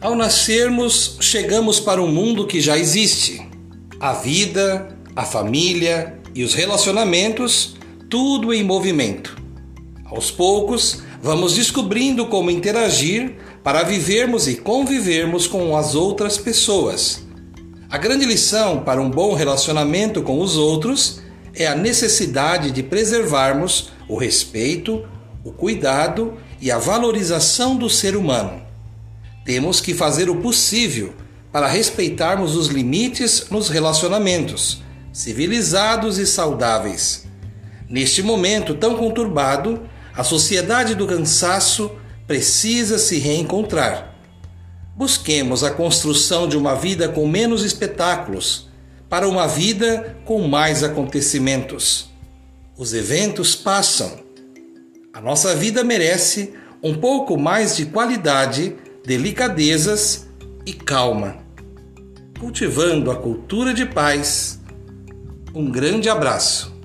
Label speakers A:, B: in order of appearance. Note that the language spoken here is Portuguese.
A: Ao nascermos, chegamos para um mundo que já existe. A vida, a família e os relacionamentos, tudo em movimento. Aos poucos, vamos descobrindo como interagir para vivermos e convivermos com as outras pessoas. A grande lição para um bom relacionamento com os outros é a necessidade de preservarmos o respeito, o cuidado e a valorização do ser humano. Temos que fazer o possível para respeitarmos os limites nos relacionamentos, civilizados e saudáveis. Neste momento tão conturbado, a sociedade do cansaço precisa se reencontrar. Busquemos a construção de uma vida com menos espetáculos, para uma vida com mais acontecimentos. Os eventos passam. A nossa vida merece um pouco mais de qualidade delicadezas e calma. Cultivando a cultura de paz. Um grande abraço.